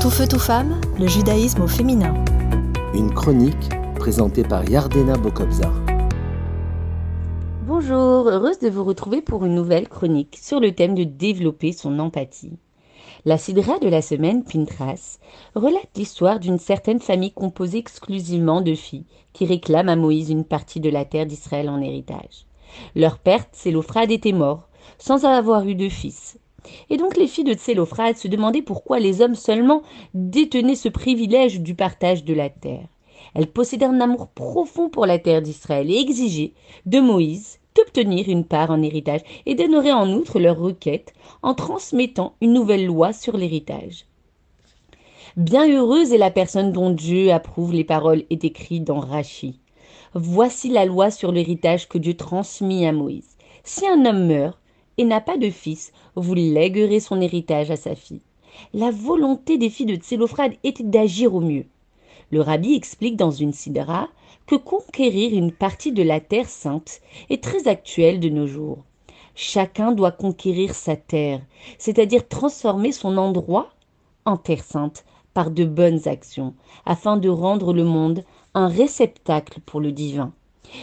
Tout feu, tout femme, le judaïsme au féminin. Une chronique présentée par Yardena Bokobzar. Bonjour, heureuse de vous retrouver pour une nouvelle chronique sur le thème de développer son empathie. La Sidra de la semaine, Pintras, relate l'histoire d'une certaine famille composée exclusivement de filles qui réclament à Moïse une partie de la terre d'Israël en héritage. Leur père, Tselophrade, était mort, sans avoir eu de fils. Et donc les filles de Tsélophrate se demandaient pourquoi les hommes seulement détenaient ce privilège du partage de la terre. Elles possédaient un amour profond pour la terre d'Israël et exigeaient de Moïse d'obtenir une part en héritage et d'honorer en outre leur requête en transmettant une nouvelle loi sur l'héritage. Bien heureuse est la personne dont Dieu approuve les paroles écrites dans Rachi. Voici la loi sur l'héritage que Dieu transmit à Moïse. Si un homme meurt, et n'a pas de fils, vous léguerez son héritage à sa fille. La volonté des filles de Tsélophrade était d'agir au mieux. Le rabbi explique dans une sidra que conquérir une partie de la terre sainte est très actuel de nos jours. Chacun doit conquérir sa terre, c'est-à-dire transformer son endroit en terre sainte par de bonnes actions, afin de rendre le monde un réceptacle pour le divin.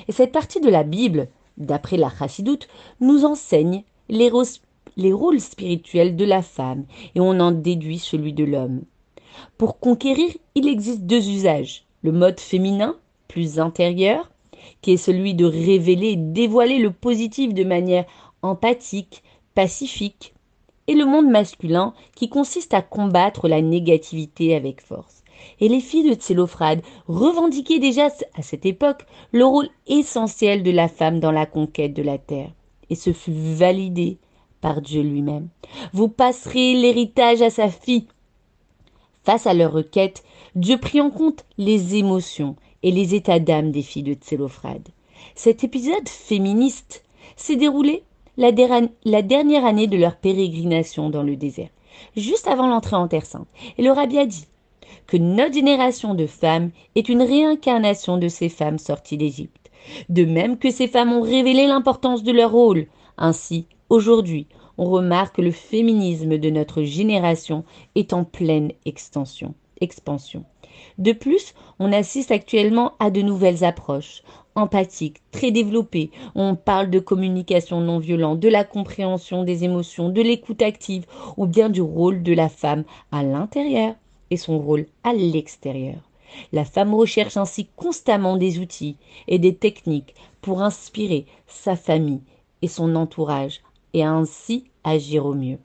Et cette partie de la Bible, d'après la Chassidoute, nous enseigne les, rôles spirituels de la femme et on en déduit celui de l'homme. Pour conquérir, il existe deux usages. Le mode féminin, plus intérieur, qui est celui de révéler et dévoiler le positif de manière empathique, pacifique, et le monde masculin, qui consiste à combattre la négativité avec force. Et les filles de Tsélophrade revendiquaient déjà à cette époque le rôle essentiel de la femme dans la conquête de la terre et ce fut validé par Dieu lui-même. Vous passerez l'héritage à sa fille. Face à leur requête, Dieu prit en compte les émotions et les états d'âme des filles de Tsélophrade. Cet épisode féministe s'est déroulé la, la, dernière année de leur pérégrination dans le désert, juste avant l'entrée en Terre Sainte. Et le rabbi a dit que notre génération de femmes est une réincarnation de ces femmes sorties d'Égypte. De même que ces femmes ont révélé l'importance de leur rôle. Ainsi, aujourd'hui, on remarque que le féminisme de notre génération est en pleine expansion. De plus, on assiste actuellement à de nouvelles approches, empathiques, très développées. On parle de communication non violente, de la compréhension des émotions, de l'écoute active, ou bien du rôle de la femme à l'intérieur et son rôle à l'extérieur. La femme recherche ainsi constamment des outils et des techniques pour inspirer sa famille et son entourage et ainsi agir au mieux.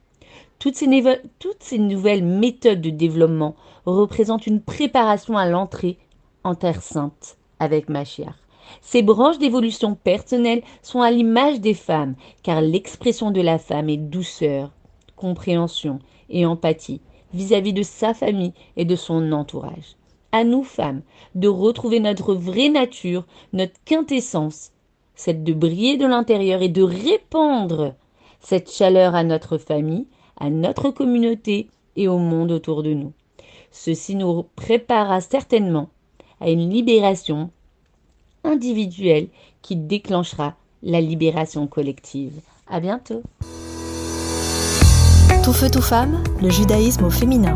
Toutes ces, nouvelles méthodes de développement représentent une préparation à l'entrée en Terre Sainte avec Machiach. Ces branches d'évolution personnelle sont à l'image des femmes, car l'expression de la femme est douceur, compréhension et empathie vis à -vis de sa famille et de son entourage à nous femmes de retrouver notre vraie nature, notre quintessence, celle de briller de l'intérieur et de répandre cette chaleur à notre famille, à notre communauté et au monde autour de nous. Ceci nous préparera certainement à une libération individuelle qui déclenchera la libération collective. À bientôt. Tout feu, tout femme, le judaïsme au féminin.